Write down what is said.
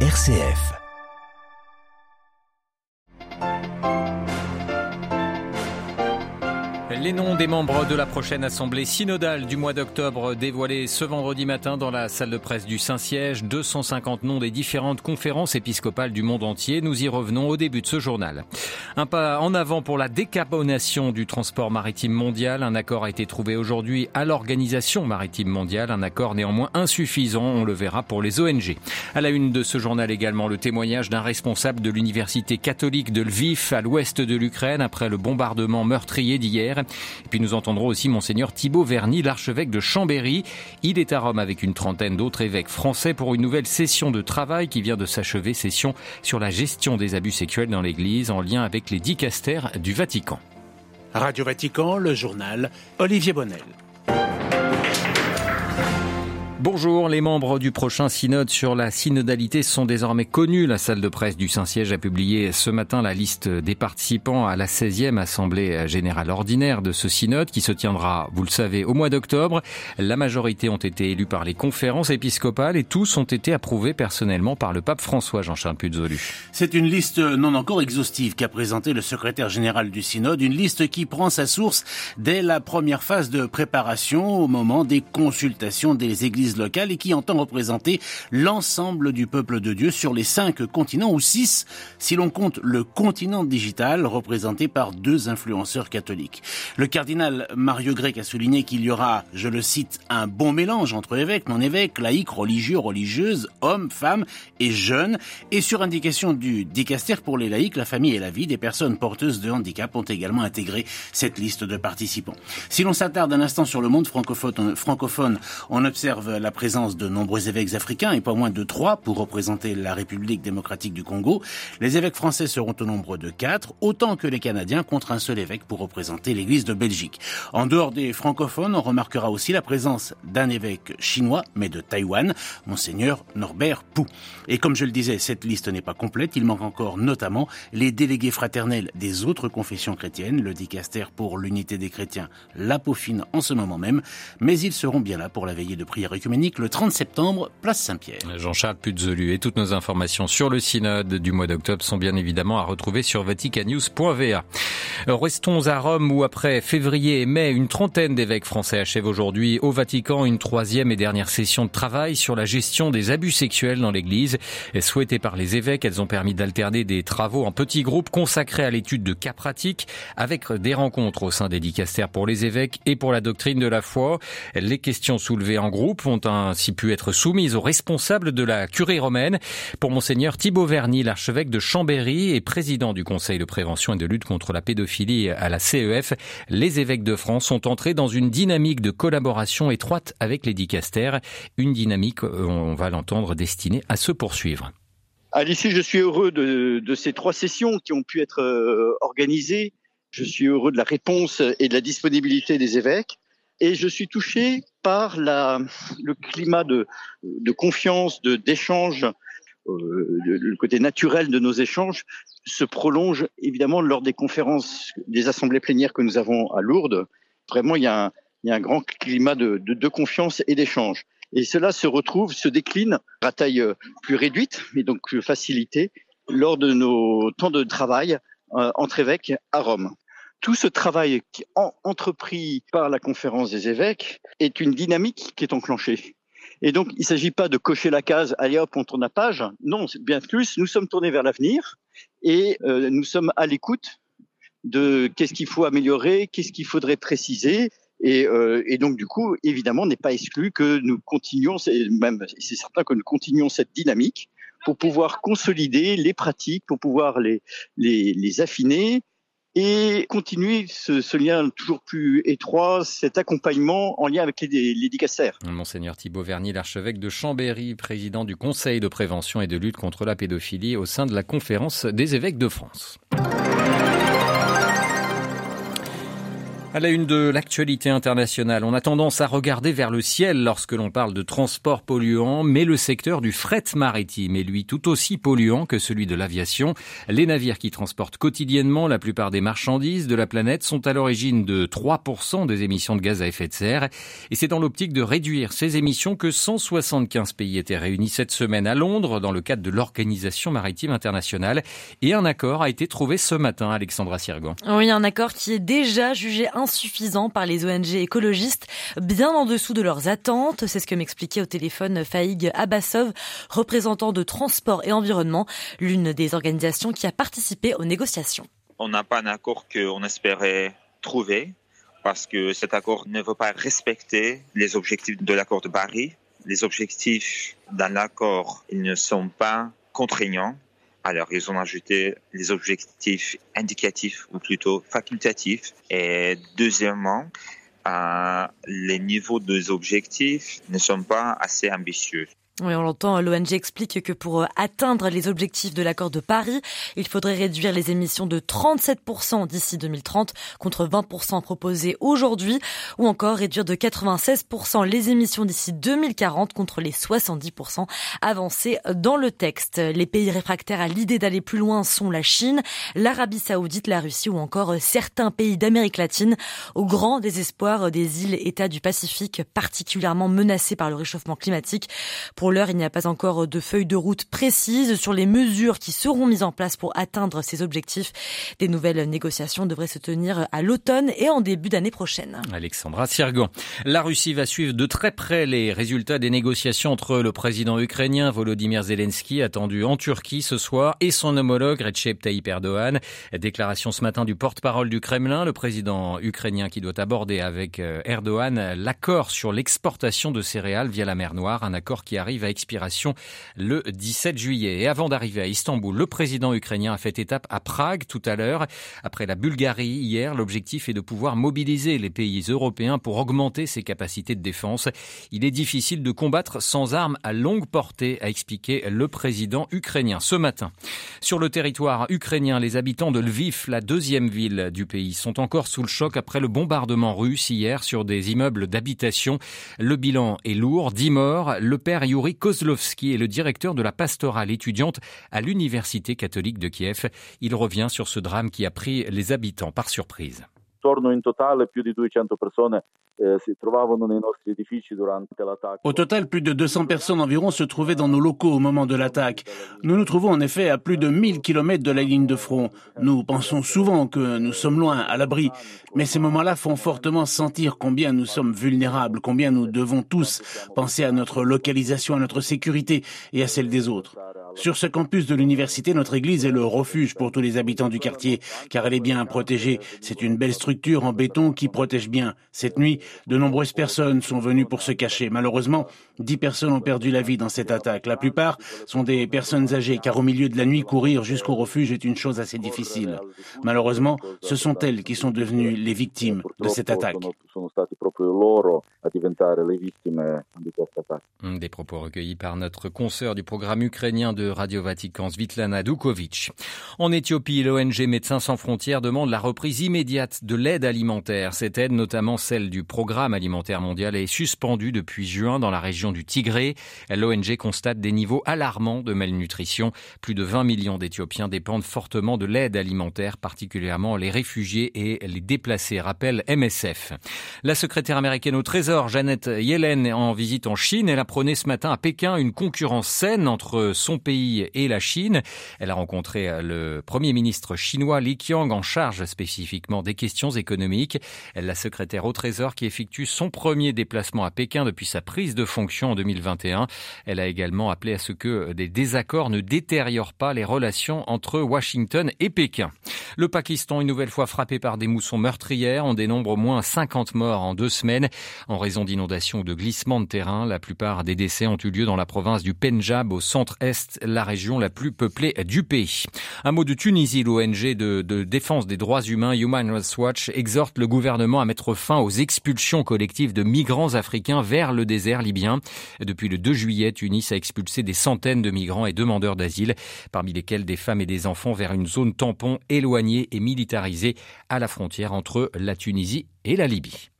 RCF. Les noms des membres de la prochaine assemblée synodale du mois d'octobre dévoilés ce vendredi matin dans la salle de presse du Saint-Siège. 250 noms des différentes conférences épiscopales du monde entier. Nous y revenons au début de ce journal. Un pas en avant pour la décarbonation du transport maritime mondial. Un accord a été trouvé aujourd'hui à l'Organisation maritime mondiale. Un accord néanmoins insuffisant. On le verra pour les ONG. À la une de ce journal également le témoignage d'un responsable de l'université catholique de Lviv à l'ouest de l'Ukraine après le bombardement meurtrier d'hier. Et puis nous entendrons aussi monseigneur Thibaut Verny, l'archevêque de Chambéry. Il est à Rome avec une trentaine d'autres évêques français pour une nouvelle session de travail qui vient de s'achever, session sur la gestion des abus sexuels dans l'Église en lien avec les dicastères du Vatican. Radio Vatican, le journal Olivier Bonnel. Bonjour, les membres du prochain synode sur la synodalité sont désormais connus. La salle de presse du Saint-Siège a publié ce matin la liste des participants à la 16e Assemblée générale ordinaire de ce synode qui se tiendra, vous le savez, au mois d'octobre. La majorité ont été élus par les conférences épiscopales et tous ont été approuvés personnellement par le pape François Jean-Charles Puzolu. C'est une liste non encore exhaustive qu'a présentée le secrétaire général du synode, une liste qui prend sa source dès la première phase de préparation au moment des consultations des églises locale et qui entend représenter l'ensemble du peuple de Dieu sur les cinq continents ou six si l'on compte le continent digital représenté par deux influenceurs catholiques. Le cardinal Mario Grec a souligné qu'il y aura, je le cite, un bon mélange entre évêques, non-évêques, laïcs, religieux, religieuses, hommes, femmes et jeunes. Et sur indication du dicaster pour les laïcs, la famille et la vie des personnes porteuses de handicap ont également intégré cette liste de participants. Si l'on s'attarde un instant sur le monde francophone, francophone on observe la présence de nombreux évêques africains et pas moins de trois pour représenter la République démocratique du Congo. Les évêques français seront au nombre de quatre, autant que les Canadiens contre un seul évêque pour représenter l'Église de Belgique. En dehors des francophones, on remarquera aussi la présence d'un évêque chinois, mais de Taïwan, monseigneur Norbert Pou. Et comme je le disais, cette liste n'est pas complète. Il manque encore notamment les délégués fraternels des autres confessions chrétiennes, le dicaster pour l'unité des chrétiens, la en ce moment même, mais ils seront bien là pour la veillée de prière le 30 septembre, place Saint-Pierre. Jean-Charles Puzolu et toutes nos informations sur le synode du mois d'octobre sont bien évidemment à retrouver sur vaticanews.va. Restons à Rome où après février et mai, une trentaine d'évêques français achèvent aujourd'hui au Vatican une troisième et dernière session de travail sur la gestion des abus sexuels dans l'Église. Souhaitées par les évêques, elles ont permis d'alterner des travaux en petits groupes consacrés à l'étude de cas pratiques avec des rencontres au sein des dicastères pour les évêques et pour la doctrine de la foi. Les questions soulevées en groupe ont ainsi pu être soumises aux responsables de la curie romaine. Pour monseigneur Thibaut Verny, l'archevêque de Chambéry et président du Conseil de prévention et de lutte contre la pédophilie à la CEF, les évêques de France sont entrés dans une dynamique de collaboration étroite avec les dicastères, une dynamique, on va l'entendre, destinée à se poursuivre. Ici, je suis heureux de, de, ces trois sessions qui ont pu être euh, organisées. Je suis heureux de la réponse et de la disponibilité des évêques. Et je suis touché par la, le climat de, de confiance, de d'échange, euh, le côté naturel de nos échanges se prolonge évidemment lors des conférences, des assemblées plénières que nous avons à Lourdes. Vraiment, il y a un, il y a un grand climat de, de, de confiance et d'échange. Et cela se retrouve, se décline à taille plus réduite, mais donc plus facilitée, lors de nos temps de travail euh, entre évêques à Rome tout ce travail qui est entrepris par la conférence des évêques est une dynamique qui est enclenchée. Et donc, il ne s'agit pas de cocher la case, allez hop, on tourne la page. Non, bien plus, nous sommes tournés vers l'avenir et euh, nous sommes à l'écoute de qu'est-ce qu'il faut améliorer, qu'est-ce qu'il faudrait préciser. Et, euh, et, donc, du coup, évidemment, n'est pas exclu que nous continuions, même c'est certain que nous continuions cette dynamique pour pouvoir consolider les pratiques, pour pouvoir les, les, les affiner et continuer ce, lien toujours plus étroit, cet accompagnement en lien avec les, les. Monseigneur Thibaut Verny, l'archevêque de Chambéry, président du Conseil de prévention et de lutte contre la pédophilie au sein de la Conférence des évêques de France. À la une de l'actualité internationale, on a tendance à regarder vers le ciel lorsque l'on parle de transport polluant, mais le secteur du fret maritime est lui tout aussi polluant que celui de l'aviation. Les navires qui transportent quotidiennement la plupart des marchandises de la planète sont à l'origine de 3% des émissions de gaz à effet de serre. Et c'est dans l'optique de réduire ces émissions que 175 pays étaient réunis cette semaine à Londres dans le cadre de l'Organisation maritime internationale. Et un accord a été trouvé ce matin, Alexandra Sirgan. Oui, un accord qui est déjà jugé insuffisant par les ONG écologistes, bien en dessous de leurs attentes. C'est ce que m'expliquait au téléphone Faïg Abbasov, représentant de Transport et Environnement, l'une des organisations qui a participé aux négociations. On n'a pas un accord qu'on espérait trouver parce que cet accord ne veut pas respecter les objectifs de l'accord de Paris. Les objectifs dans l'accord, ils ne sont pas contraignants alors, ils ont ajouté les objectifs indicatifs ou plutôt facultatifs. Et deuxièmement, euh, les niveaux des objectifs ne sont pas assez ambitieux. Oui, on l'entend, l'ONG explique que pour euh, atteindre les objectifs de l'accord de Paris, il faudrait réduire les émissions de 37% d'ici 2030 contre 20% proposés aujourd'hui, ou encore réduire de 96% les émissions d'ici 2040 contre les 70% avancés dans le texte. Les pays réfractaires à l'idée d'aller plus loin sont la Chine, l'Arabie saoudite, la Russie ou encore certains pays d'Amérique latine, au grand désespoir des îles États du Pacifique particulièrement menacés par le réchauffement climatique. L'heure, il n'y a pas encore de feuille de route précise sur les mesures qui seront mises en place pour atteindre ces objectifs. Des nouvelles négociations devraient se tenir à l'automne et en début d'année prochaine. Alexandra Sirgan. La Russie va suivre de très près les résultats des négociations entre le président ukrainien Volodymyr Zelensky, attendu en Turquie ce soir, et son homologue Recep Tayyip Erdogan. Déclaration ce matin du porte-parole du Kremlin, le président ukrainien qui doit aborder avec euh, Erdogan l'accord sur l'exportation de céréales via la mer Noire, un accord qui arrive à expiration le 17 juillet. Et avant d'arriver à Istanbul, le président ukrainien a fait étape à Prague tout à l'heure. Après la Bulgarie hier, l'objectif est de pouvoir mobiliser les pays européens pour augmenter ses capacités de défense. Il est difficile de combattre sans armes à longue portée, a expliqué le président ukrainien ce matin. Sur le territoire ukrainien, les habitants de Lviv, la deuxième ville du pays, sont encore sous le choc après le bombardement russe hier sur des immeubles d'habitation. Le bilan est lourd, 10 morts. Le père Yuri Kozlovski est le directeur de la pastorale étudiante à l'Université catholique de Kiev. Il revient sur ce drame qui a pris les habitants par surprise. Au total, plus de 200 personnes environ se trouvaient dans nos locaux au moment de l'attaque. Nous nous trouvons en effet à plus de 1000 kilomètres de la ligne de front. Nous pensons souvent que nous sommes loin, à l'abri, mais ces moments-là font fortement sentir combien nous sommes vulnérables, combien nous devons tous penser à notre localisation, à notre sécurité et à celle des autres. Sur ce campus de l'université, notre église est le refuge pour tous les habitants du quartier, car elle est bien protégée. C'est une belle structure en béton qui protège bien. Cette nuit, de nombreuses personnes sont venues pour se cacher. Malheureusement, dix personnes ont perdu la vie dans cette attaque. La plupart sont des personnes âgées, car au milieu de la nuit, courir jusqu'au refuge est une chose assez difficile. Malheureusement, ce sont elles qui sont devenues les victimes de cette attaque. Des propos recueillis par notre consoeur du programme ukrainien de Radio Vatican, Svitlana Dukovic. En Éthiopie, l'ONG Médecins sans frontières demande la reprise immédiate de l'aide alimentaire. Cette aide, notamment celle du programme alimentaire mondial, est suspendue depuis juin dans la région du Tigré. L'ONG constate des niveaux alarmants de malnutrition. Plus de 20 millions d'Éthiopiens dépendent fortement de l'aide alimentaire, particulièrement les réfugiés et les déplacés, rappelle MSF. La secrétaire américaine au Trésor, Janet Yellen, en visite en Chine, elle apprenait ce matin à Pékin une concurrence saine entre son pays et la Chine. Elle a rencontré euh, le Premier ministre chinois Li Qiang en charge spécifiquement des questions économiques. La secrétaire au Trésor qui effectue son premier déplacement à Pékin depuis sa prise de fonction en 2021. Elle a également appelé à ce que des désaccords ne détériorent pas les relations entre Washington et Pékin. Le Pakistan, une nouvelle fois frappé par des moussons meurtrières, on dénombre au moins 50 morts en deux semaines en raison d'inondations ou de glissements de terrain. La plupart des décès ont eu lieu dans la province du Punjab au centre-est la région la plus peuplée du pays. Un mot de Tunisie, l'ONG de, de défense des droits humains Human Rights Watch exhorte le gouvernement à mettre fin aux expulsions collectives de migrants africains vers le désert libyen. Depuis le 2 juillet, Tunis a expulsé des centaines de migrants et demandeurs d'asile, parmi lesquels des femmes et des enfants vers une zone tampon éloignée et militarisée à la frontière entre la Tunisie et la Libye.